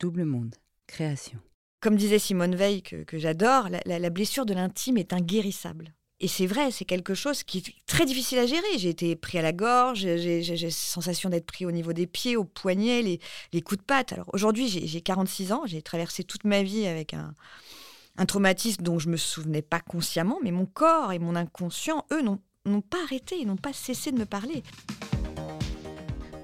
Double Monde, création. Comme disait Simone Veil, que, j'adore, la, blessure de l'intime est inguérissable. Et c'est vrai, c'est quelque chose qui est très difficile à gérer. J'ai été pris à la gorge, j'ai la sensation d'être pris au niveau des pieds, au poignet, les, coups de patte. Alors aujourd'hui, j'ai 46 ans, j'ai traversé toute ma vie avec un, un traumatisme dont je me souvenais pas consciemment, mais mon corps et mon inconscient, eux, n'ont pas arrêté, ils n'ont pas cessé de me parler.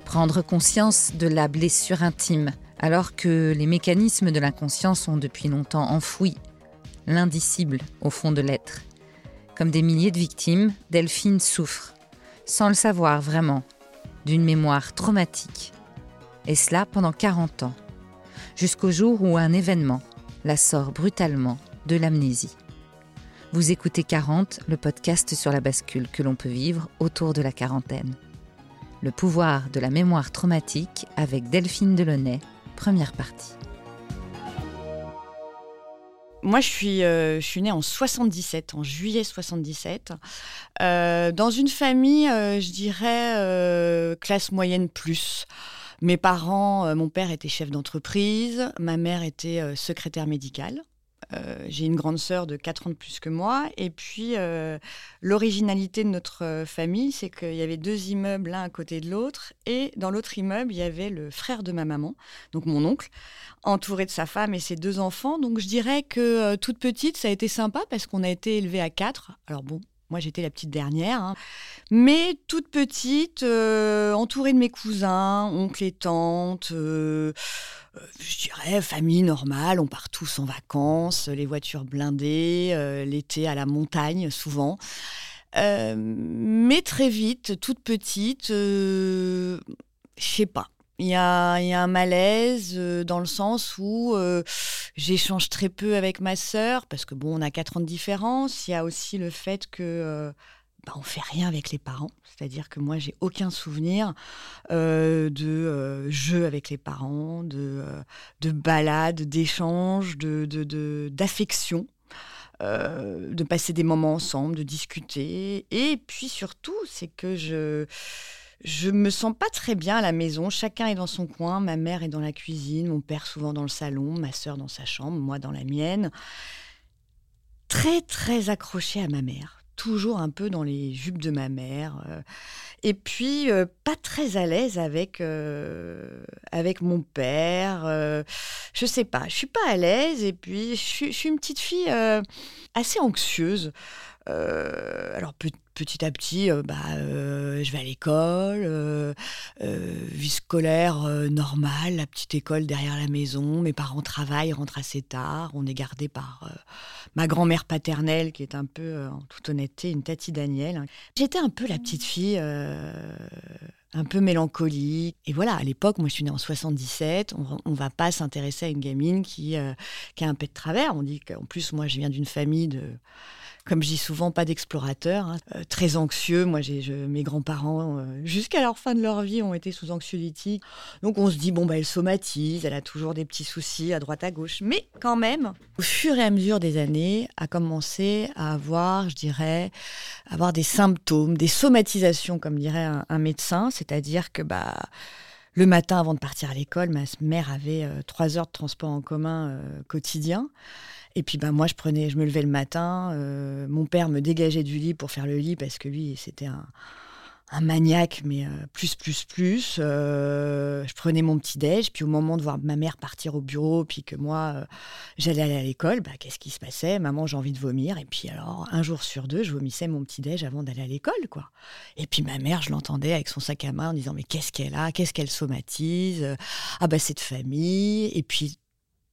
Prendre conscience de la blessure intime, alors que les mécanismes de l'inconscient sont depuis longtemps enfouis, l'indicible au fond de l'être. Comme des milliers de victimes, Delphine souffre, sans le savoir vraiment, d'une mémoire traumatique. Et cela pendant 40 ans, jusqu'au jour où un événement la sort brutalement de l'amnésie. Vous écoutez 40, le podcast sur la bascule que l'on peut vivre autour de la quarantaine. Le pouvoir de la mémoire traumatique avec Delphine Delaunay, première partie. Moi, je suis, euh, née en 77, en juillet 77, euh, dans une famille, euh, je dirais, classe moyenne plus. Mes parents, mon père était chef d'entreprise, ma mère était secrétaire médicale. Euh, j'ai une grande sœur de 4 ans de plus que moi. Et puis, l'originalité de notre famille, c'est qu'il y avait deux immeubles l'un à côté de l'autre. Et dans l'autre immeuble, il y avait le frère de ma maman, donc mon oncle, entouré de sa femme et ses deux enfants. Donc, je dirais que toute petite, ça a été sympa parce qu'on a été élevé à quatre. Alors bon, moi, j'étais la petite dernière. Hein. Mais toute petite, euh, entourée de mes cousins, oncles et tantes, euh, euh, je dirais famille normale. On part tous en vacances, les voitures blindées, l'été à la montagne souvent. mais très vite, toute petite, je sais pas. Il y, a, un malaise euh, dans le sens où euh, j'échange très peu avec ma sœur, parce que bon, on a quatre ans de différence. Il y a aussi le fait que euh, bah, on fait rien avec les parents. C'est-à-dire que moi, j'ai aucun souvenir de jeux avec les parents, de, de balades, d'échanges, d'affection. de passer des moments ensemble, de discuter. Et puis surtout, c'est que je, je me sens pas très bien à la maison. Chacun est dans son coin. Ma mère est dans la cuisine, mon père souvent dans le salon, ma sœur dans sa chambre, moi dans la mienne. Très très accrochée à ma mère. Toujours un peu dans les jupes de ma mère. Euh. et puis euh, pas très à l'aise avec euh, avec mon père. je sais pas. Je suis pas à l'aise. Et puis je suis une petite fille assez anxieuse. Euh, alors petit à petit, euh, bah, euh, je vais à l'école, vie scolaire normale, la petite école derrière la maison. Mes parents travaillent, rentrent assez tard. On est gardé par ma grand-mère paternelle, qui est un peu, en toute honnêteté, une tati Daniel. J'étais un peu la petite fille un peu mélancolique. Et voilà, à l'époque, moi je suis née en 77, on, ne va pas s'intéresser à une gamine qui, qui a un peu de travers. On dit qu'en plus, moi je viens d'une famille de comme je dis souvent, pas d'explorateurs, hein. euh, très anxieux. Moi, j'ai mes grands-parents, euh, jusqu'à leur fin de leur vie, ont été sous anxiolytiques. Donc, on se dit, bon, bah, elle somatise, elle a toujours des petits soucis à droite à gauche. Mais quand même, au fur et à mesure des années, a commencé à avoir, je dirais, avoir des symptômes, des somatisations, comme dirait un, médecin. C'est-à-dire que, bah, le matin, avant de partir à l'école, ma mère avait euh, trois heures de transport en commun quotidien. Et puis ben moi je prenais, je me levais le matin, euh, mon père me dégageait du lit pour faire le lit parce que lui c'était un, maniaque mais euh, plus plus plus. Euh, je prenais mon petit déj, puis au moment de voir ma mère partir au bureau, puis que moi j'allais aller à l'école, bah, qu'est-ce qui se passait? Maman j'ai envie de vomir. Et puis alors un jour sur deux je vomissais mon petit déj avant d'aller à l'école quoi. Et puis ma mère je l'entendais avec son sac à main en disant mais qu'est-ce qu'elle a? Qu'est-ce qu'elle somatise? Ah bah c'est de famille. Et puis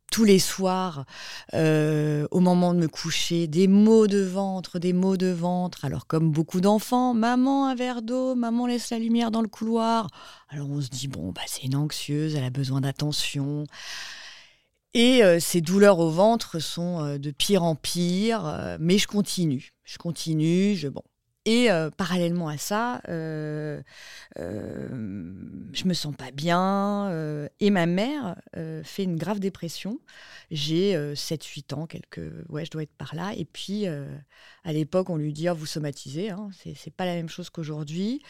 tous les soirs, euh, au moment de me coucher, des maux de ventre, des maux de ventre. Alors comme beaucoup d'enfants, maman un verre d'eau, maman laisse la lumière dans le couloir. Alors on se dit bon bah c'est une anxieuse, elle a besoin d'attention. Et euh, ces douleurs au ventre sont euh, de pire en pire, mais je continue, je continue, je bon. Et euh, parallèlement à ça, euh, euh, je me sens pas bien. euh, et ma mère euh, fait une grave dépression. J'ai 7-8 ans, quelques... ouais, je dois être par là. Et puis, à l'époque, on lui dit oh, Vous somatisez, hein, c'est pas la même chose qu'aujourd'hui.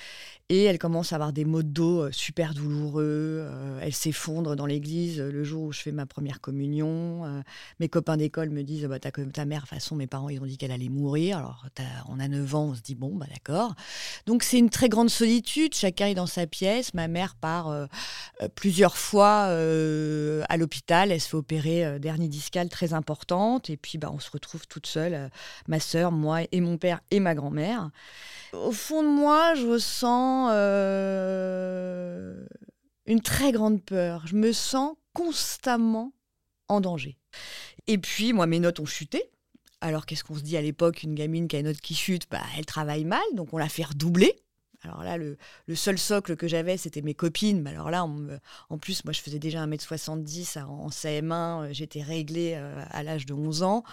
Et elle commence à avoir des maux de dos super douloureux. elle s'effondre dans l'église le jour où je fais ma première communion. mes copains d'école me disent bah, comme ta mère, de toute façon, mes parents ils ont dit qu'elle allait mourir. Alors, on a 9 ans, on se dit Bon, bah d'accord. Donc, c'est une très grande solitude. Chacun est dans sa pièce. Ma mère part euh, euh, plusieurs fois euh, à l'hôpital. Elle se fait opérer euh, d'hernie discale très importante. Et puis, bah, on se retrouve toute seule, ma sœur, moi et mon père et ma grand-mère. Au fond de moi, je ressens une très grande peur. Je me sens constamment en danger. Et puis, moi, mes notes ont chuté. Alors, qu'est-ce qu'on se dit à l'époque Une gamine qui a une note qui chute, bah, elle travaille mal, donc on la fait redoubler. Alors là, le, seul socle que j'avais, c'était mes copines. Mais alors là, en plus, moi, je faisais déjà 1m70 en, en CM1. euh, J'étais réglée euh, à l'âge de 11 ans.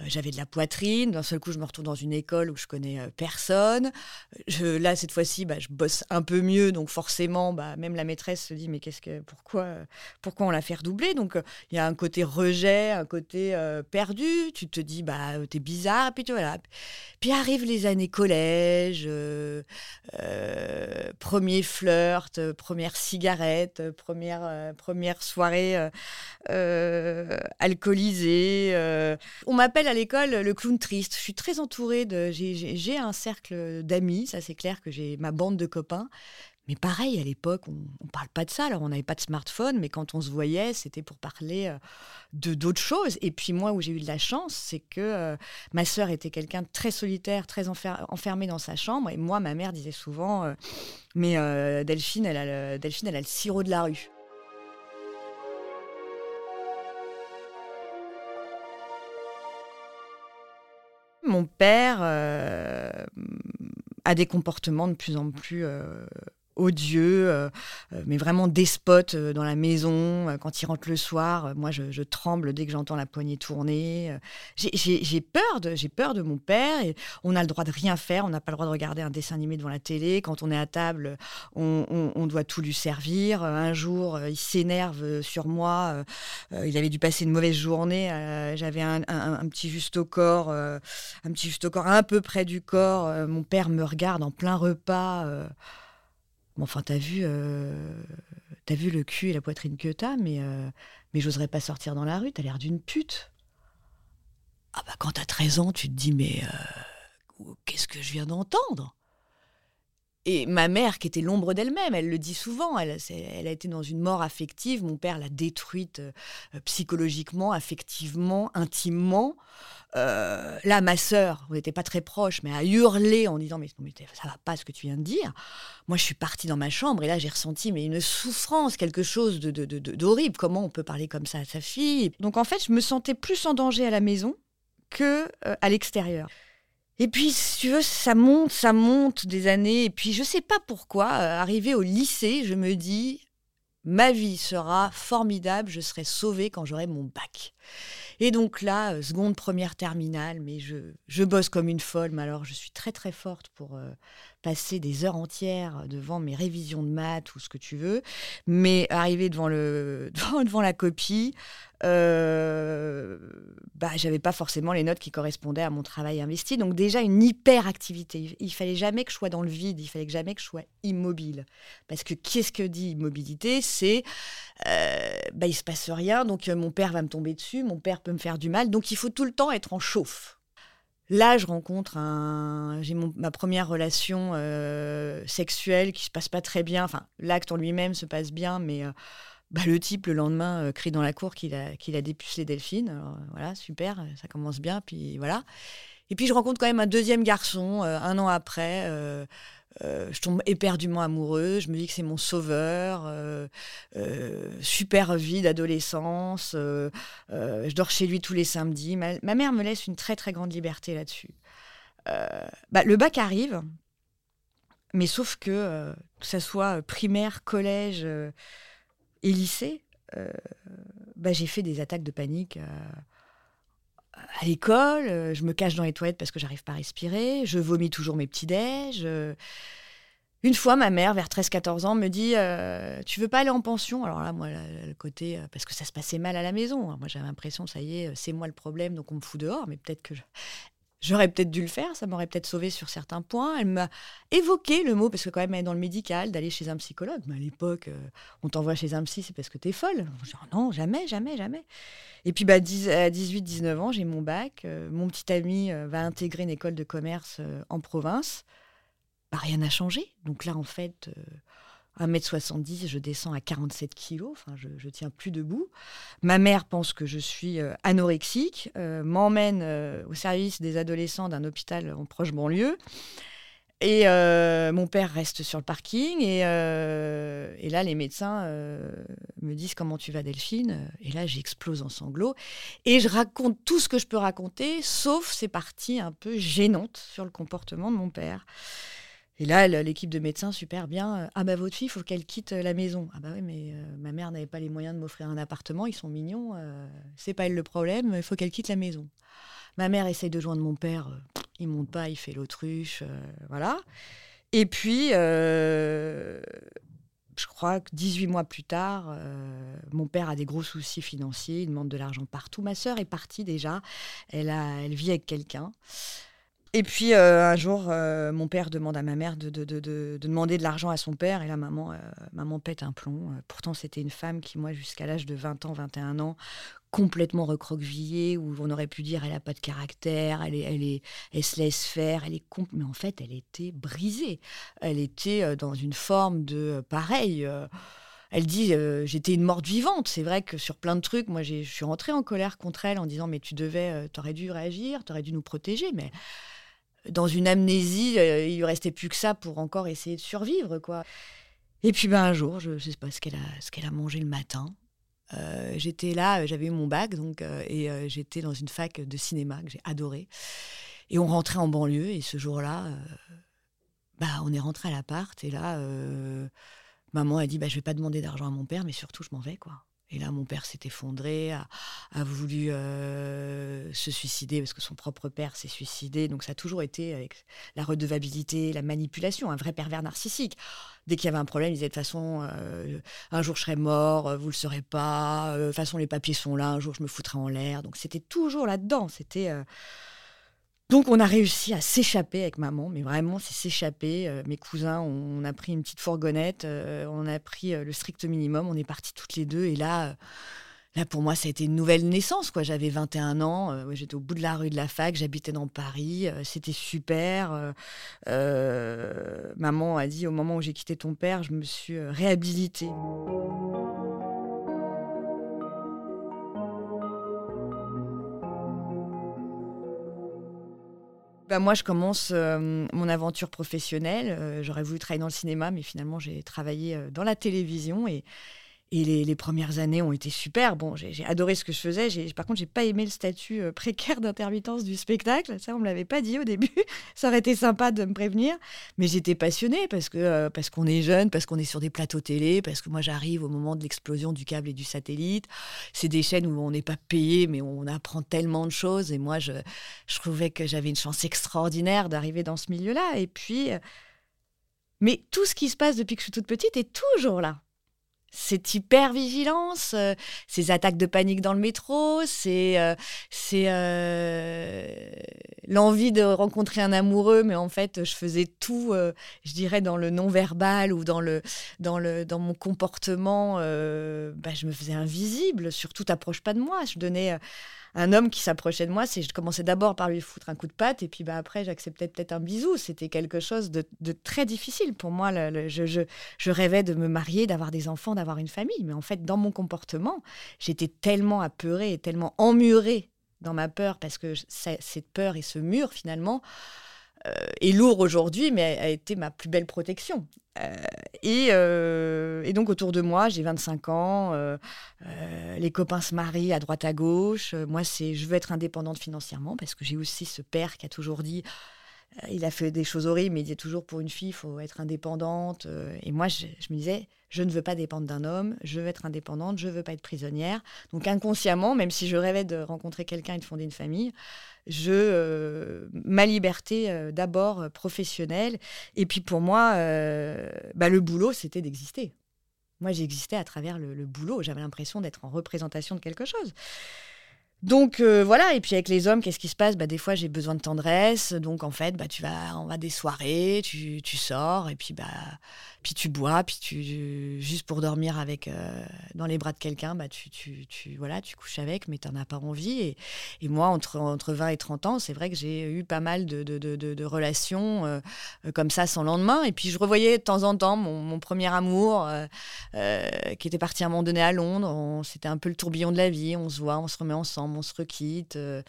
Euh, J'avais de la poitrine. D'un seul coup, je me retrouve dans une école où je connais personne. Là, cette fois-ci, bah, je bosse un peu mieux. Donc forcément, bah, même la maîtresse se dit, mais qu'est-ce que, pourquoi, pourquoi on l'a fait redoubler? Donc il y a un côté rejet, un côté perdu. Tu te dis, bah, t'es bizarre. Puis tu voilà. Puis arrivent les années collège. Premier flirt, euh, première cigarette, euh, première, euh, soirée euh, euh, alcoolisée. euh. On m'appelle à l'école le clown triste. Je suis très entourée de. j'ai un cercle d'amis, ça c'est clair que j'ai ma bande de copains. Mais pareil, à l'époque, on ne parle pas de ça. Alors, on n'avait pas de smartphone, mais quand on se voyait, c'était pour parler euh, de d'autres choses. Et puis, moi, où j'ai eu de la chance, c'est que euh, ma sœur était quelqu'un de très solitaire, très enfer- enfermé dans sa chambre. Et moi, ma mère disait souvent euh, Mais Delphine, elle a le, Delphine, elle a le sirop de la rue. Mon père a des comportements de plus en plus odieux, euh, euh, mais vraiment despote euh, dans la maison. Quand il rentre le soir, moi, je, tremble dès que j'entends la poignée tourner. J'ai peur, de- j'ai peur de mon père. Et on a le droit de rien faire. On n'a pas le droit de regarder un dessin animé devant la télé. Quand on est à table, on, doit tout lui servir. Un jour, il s'énerve sur moi. il avait dû passer une mauvaise journée. J'avais un, un- petit juste au corps, un petit juste au corps un peu près du corps. Mon père me regarde en plein repas. Bon, enfin, t'as vu, euh, vu le cul et la poitrine que t'as, mais, euh, mais j'oserais pas sortir dans la rue. T'as l'air d'une pute. Ah bah quand t'as 13 ans, tu te dis mais euh, qu'est-ce que je viens d'entendre? Et ma mère, qui était l'ombre d'elle-même, elle le dit souvent, elle a été dans une mort affective. Mon père l'a détruite euh, psychologiquement, affectivement, intimement. Euh, là, ma sœur, on n'était pas très proches, mais a hurlé en disant mais, mais ça va pas ce que tu viens de dire. Moi, je suis partie dans ma chambre et là, j'ai ressenti mais une souffrance, quelque chose de, d'horrible. Comment on peut parler comme ça à sa fille? Donc en fait, je me sentais plus en danger à la maison que euh, à l'extérieur. Et puis, si tu veux, ça monte, ça monte des années. Et puis, je sais pas pourquoi, euh, arrivé au lycée, je me dis, ma vie sera formidable, je serai sauvée quand j'aurai mon bac. Et donc là, euh, seconde, première, terminale, mais je, bosse comme une folle. Mais alors, je suis très, très forte pour euh, passer des heures entières devant mes révisions de maths ou ce que tu veux. Mais arriver devant, le, devant, devant la copie, euh, bah, j'avais pas forcément les notes qui correspondaient à mon travail investi. Donc déjà, une hyperactivité. Il, fallait jamais que je sois dans le vide, il fallait jamais que je sois immobile. Parce que qu'est-ce que dit immobilité? C'est, euh, bah, il se passe rien, donc euh, mon père va me tomber dessus, mon père peut me faire du mal, donc il faut tout le temps être en chauffe. Là, je rencontre un. J'ai ma première relation euh, sexuelle qui se passe pas très bien. Enfin, l'acte en lui-même se passe bien, mais euh, bah, le type, le lendemain, euh, crie dans la cour qu'il a, qu'il a dépucelé Delphine. Alors, voilà, super, ça commence bien, puis voilà. Et puis, je rencontre quand même un deuxième garçon, un an après. Euh, je tombe éperdument amoureuse, je me dis que c'est mon sauveur, euh, euh, super vie d'adolescence, je dors chez lui tous les samedis. Ma, mère me laisse une très très grande liberté là-dessus. Bah, le bac arrive, mais sauf que, que ça soit primaire, collège et lycée, bah, j'ai fait des attaques de panique à l'école, je me cache dans les toilettes parce que j'arrive pas à respirer, je vomis toujours mes petits déj. Une fois, ma mère, vers 13-14 ans, me dit Tu veux pas aller en pension? Alors là, moi, le côté. parce que ça se passait mal à la maison. Hein. Moi, j'avais l'impression, ça y est, c'est moi le problème, donc on me fout dehors. Mais peut-être que J'aurais peut-être dû le faire, ça m'aurait peut-être sauvé sur certains points. Elle m'a évoqué le mot, parce que quand même, elle est dans le médical, d'aller chez un psychologue. Mais à l'époque, euh, on t'envoie chez un psy, c'est parce que t'es folle. Oh non, jamais, jamais, jamais. Et puis, bah, à 18-19 ans, j'ai mon bac. Euh, mon petit ami euh, va intégrer une école de commerce en province. Bah, rien n'a changé. Donc là, en fait, 1m70, je descends à 47 kilos, enfin, je, je tiens plus debout. Ma mère pense que je suis euh, anorexique, euh, m'emmène euh, au service des adolescents d'un hôpital en proche banlieue. Et mon père reste sur le parking. Et, et là, les médecins me disent Comment tu vas, Delphine? Et là, j'explose en sanglots. Et je raconte tout ce que je peux raconter, sauf ces parties un peu gênantes sur le comportement de mon père. Et là, l'équipe de médecins, super bien. Euh, ah bah votre fille, il faut qu'elle quitte euh, la maison. Ah bah oui, mais euh, ma mère n'avait pas les moyens de m'offrir un appartement. Ils sont mignons. c'est pas elle le problème. Il faut qu'elle quitte la maison. Ma mère essaye de joindre mon père. il monte pas, il fait l'autruche. voilà. Et puis, je crois que 18 mois plus tard, mon père a des gros soucis financiers. Il demande de l'argent partout. Ma sœur est partie déjà. Elle, a, elle vit avec quelqu'un. Et puis euh, un jour, euh, mon père demande à ma mère de, demander de l'argent à son père. Et là, maman, euh, maman pète un plomb. pourtant, c'était une femme qui, moi, jusqu'à l'âge de 20 ans, 21 ans, complètement recroquevillée, où on aurait pu dire elle n'a pas de caractère, elle, est, elle, est, elle se laisse faire. Elle est mais en fait, elle était brisée. Elle était dans une forme de pareil elle dit j'étais une morte vivante. C'est vrai que sur plein de trucs, moi, je suis rentrée en colère contre elle en disant mais tu devais, tu aurais dû réagir, tu aurais dû nous protéger. Mais dans une amnésie, euh, il lui restait plus que ça pour encore essayer de survivre, quoi. Et puis ben, un jour, je ne sais pas ce qu'elle a, ce qu'elle a mangé le matin. Euh, j'étais là, j'avais eu mon bac, donc, euh, et j'étais dans une fac de cinéma que j'ai adoré. Et on rentrait en banlieue, et ce jour-là, bah, on est rentré à l'appart, et là, maman a dit bah, Je vais pas demander d'argent à mon père, mais surtout, je m'en vais, quoi. Et là, mon père s'est effondré, a, voulu euh, se suicider parce que son propre père s'est suicidé. Donc ça a toujours été avec la redevabilité, la manipulation, un vrai pervers narcissique. Dès qu'il y avait un problème, il disait de façon, euh, un jour je serai mort, vous le saurez pas, euh, de toute façon les papiers sont là, un jour je me foutrai en l'air. Donc c'était toujours là-dedans. C'était donc on a réussi à s'échapper avec maman, mais vraiment c'est s'échapper. Euh, mes cousins, on, a pris une petite fourgonnette, euh, on a pris euh, le strict minimum, on est partis toutes les deux et là, là pour moi ça a été une nouvelle naissance. quoi. J'avais 21 ans, j'étais au bout de la rue de la fac, j'habitais dans Paris, c'était super. maman a dit au moment où j'ai quitté ton père, je me suis réhabilitée. Bah, moi, je commence euh, mon aventure professionnelle. Euh, j'aurais voulu travailler dans le cinéma, mais finalement, j'ai travaillé euh, dans la télévision et, et les, premières années ont été super. Bon, j'ai adoré ce que je faisais. Par contre, j'ai pas aimé le statut euh, précaire d'intermittence du spectacle. Ça, on me l'avait pas dit au début. Ça aurait été sympa de me prévenir. Mais j'étais passionnée parce que euh, parce qu'on est jeune, parce qu'on est sur des plateaux télé, parce que moi j'arrive au moment de l'explosion du câble et du satellite. C'est des chaînes où on n'est pas payé, mais on apprend tellement de choses. Et moi, je, je trouvais que j'avais une chance extraordinaire d'arriver dans ce milieu-là. Et puis, euh, mais tout ce qui se passe depuis que je suis toute petite est toujours là cette hyper-vigilance, euh, ces attaques de panique dans le métro, c'est euh, euh, l'envie de rencontrer un amoureux, mais en fait, je faisais tout, je dirais, dans le non-verbal ou dans, le, dans, le, dans mon comportement. Bah, je me faisais invisible, surtout, t'approches pas de moi. Je donnais un homme qui s'approchait de moi, c'est je commençais d'abord par lui foutre un coup de patte et puis bah, après j'acceptais peut-être un bisou. C'était quelque chose de, très difficile pour moi. je, rêvais de me marier, d'avoir des enfants, d'avoir une famille. Mais en fait, dans mon comportement, j'étais tellement apeurée et tellement emmurée dans ma peur parce que cette peur et ce mur finalement est lourd aujourd'hui, mais a, été ma plus belle protection. Euh, euh, et, donc autour de moi, j'ai 25 ans, les copains se marient à droite à gauche. moi, c'est je veux être indépendante financièrement parce que j'ai aussi ce père qui a toujours dit il a fait des choses horribles, mais il dit toujours pour une fille, il faut être indépendante. Et moi, je, me disais, je ne veux pas dépendre d'un homme, je veux être indépendante, je veux pas être prisonnière. Donc inconsciemment, même si je rêvais de rencontrer quelqu'un et de fonder une famille, je euh, ma liberté euh, d'abord euh, professionnelle et puis pour moi, bah, le boulot c'était d'exister. Moi j'existais à travers le boulot, j'avais l'impression d'être en représentation de quelque chose. Donc euh, voilà, et puis avec les hommes, qu'est-ce qui se passe? Bah, Des fois, j'ai besoin de tendresse. Donc en fait, bah, tu vas, on va des soirées, tu, tu sors, et puis, bah, puis tu bois, puis tu, juste pour dormir avec, euh, dans les bras de quelqu'un, bah, tu, tu, tu, voilà, tu couches avec, mais tu n'en as pas envie. Et, et, moi, entre, entre 20 et 30 ans, c'est vrai que j'ai eu pas mal de, de, de, relations euh, comme ça sans lendemain. Et puis je revoyais de temps en temps mon, mon premier amour qui était parti à un moment donné à Londres. C'était un peu le tourbillon de la vie. On se voit, on se remet ensemble on se requitte. Euh,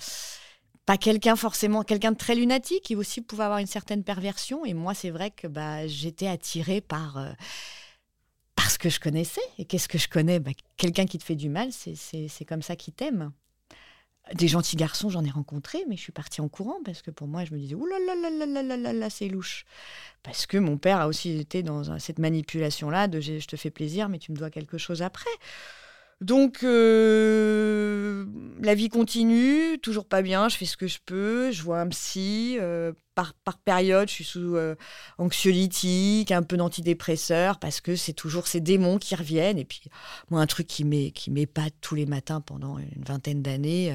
pas quelqu'un forcément, quelqu'un de très lunatique, qui aussi pouvait avoir une certaine perversion. Et moi, c'est vrai que bah, j'étais attirée par, euh, ce que je connaissais. Et qu'est-ce que je connais? Bah, Quelqu'un qui te fait du mal, c'est comme ça qu'il t'aime. Des gentils garçons, j'en ai rencontré, mais je suis partie en courant parce que pour moi, je me disais, ouh là là là là là là là, c'est louche. Parce que mon père a aussi été dans cette manipulation-là de je te fais plaisir, mais tu me dois quelque chose après. Donc, euh, la vie continue, toujours pas bien, je fais ce que je peux, je vois un psy, euh, par, période, je suis sous euh, anxiolytique, un peu d'antidépresseur, parce que c'est toujours ces démons qui reviennent. Et puis, moi, un truc qui m'épate tous les matins pendant une vingtaine d'années,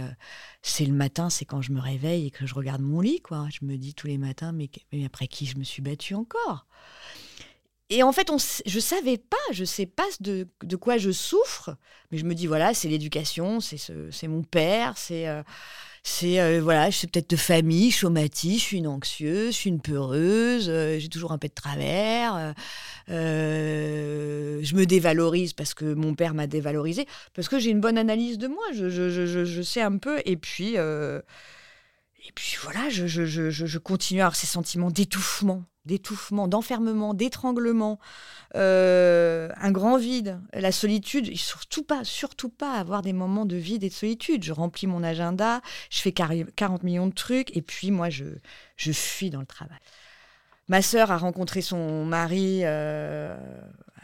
c'est le matin, c'est quand je me réveille et que je regarde mon lit, quoi. Je me dis tous les matins, mais, mais après qui je me suis battue encore? Et en fait, on, je savais pas, je sais pas de, quoi je souffre, mais je me dis voilà, c'est l'éducation, c'est c'est mon père, c'est euh, c'est euh, voilà, peut-être de famille, je je suis une anxieuse, je suis une peureuse, euh, j'ai toujours un peu de travers, je me dévalorise parce que mon père m'a dévalorisé, parce que j'ai une bonne analyse de moi, je, je, je sais un peu, et puis et puis voilà, je, je, je, je continue à avoir ces sentiments d'étouffement, d'étouffement, d'enfermement, d'étranglement, euh, un grand vide, la solitude, surtout pas, surtout pas avoir des moments de vide et de solitude. Je remplis mon agenda, je fais 40 millions de trucs, et puis moi, je, je fuis dans le travail. Ma sœur a rencontré son mari euh,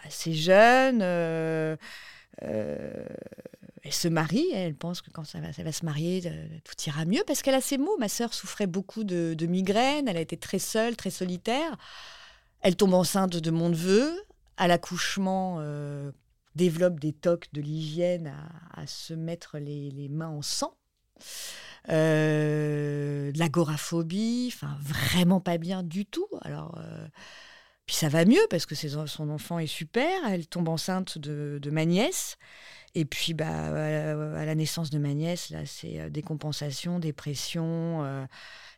assez jeune. Euh, elle se marie, elle pense que quand ça va, se marier, euh, tout ira mieux, parce qu'elle a ses mots. Ma sœur souffrait beaucoup de, migraines, elle a été très seule, très solitaire. Elle tombe enceinte de mon neveu. À l'accouchement, euh, développe des tocs de l'hygiène à, se mettre les, mains en sang. Euh, de l'agoraphobie, enfin vraiment pas bien du tout. Alors, puis ça va mieux parce que son enfant est super. Elle tombe enceinte de, ma nièce. Et puis, bah, à la naissance de ma nièce, là, c'est euh, décompensation, dépression, euh,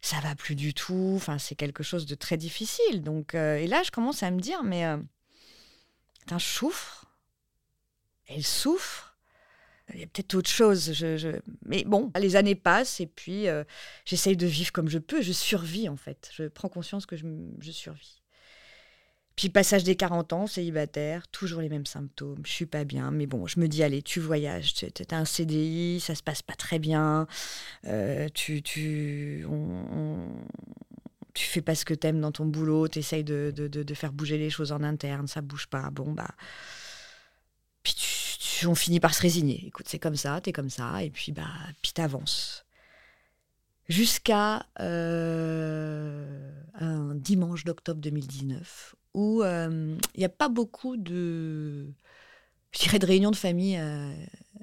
ça va plus du tout. Enfin, c'est quelque chose de très difficile. Donc, euh, et là, je commence à me dire, mais euh, je souffre. Elle souffre. Il y a peut-être autre chose. Mais bon, les années passent et puis j'essaye de vivre comme je peux. Je survis, en fait. Je prends conscience que je, je survis. Puis passage des 40 ans, célibataire, toujours les mêmes symptômes, je suis pas bien, mais bon, je me dis, allez, tu voyages, tu as un CDI, ça se passe pas très bien, euh, tu, tu, fais pas ce que tu aimes dans ton boulot, tu essayes de, faire bouger les choses en interne, ça bouge pas, bon, bah... Puis tu, on finit par se résigner, écoute, c'est comme ça, tu es comme ça, et puis, bah, puis t'avances. Jusqu'à euh, un dimanche d'octobre 2019 où euh, il n'y a pas beaucoup de, je dirais, de réunions de famille euh,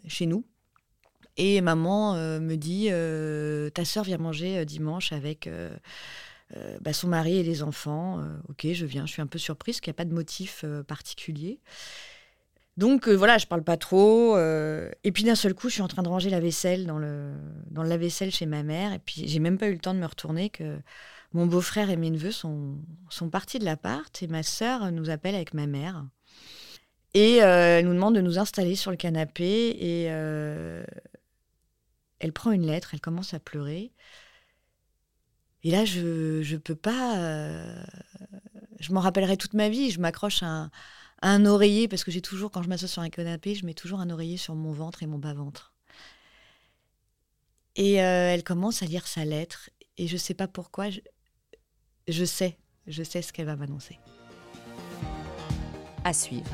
chez nous. Et maman euh, me dit, ta sœur vient manger dimanche avec bah, son mari et les enfants. ok, je viens. Je suis un peu surprise qu'il n'y a pas de motif particulier. Donc voilà, je parle pas trop. et puis d'un seul coup, je suis en train de ranger la vaisselle dans le, dans le lave-vaisselle chez ma mère. Et puis j'ai même pas eu le temps de me retourner que mon beau-frère et mes neveux sont, partis de l'appart et ma sœur nous appelle avec ma mère. Et euh, elle nous demande de nous installer sur le canapé et euh, elle prend une lettre, elle commence à pleurer. Et là, je ne peux pas. Euh, je m'en rappellerai toute ma vie. Je m'accroche à, un oreiller parce que j'ai toujours, quand je m'assois sur un canapé, je mets toujours un oreiller sur mon ventre et mon bas-ventre. Et elle commence à lire sa lettre. Et je ne sais pas pourquoi, je sais, je sais ce qu'elle va m'annoncer. À suivre.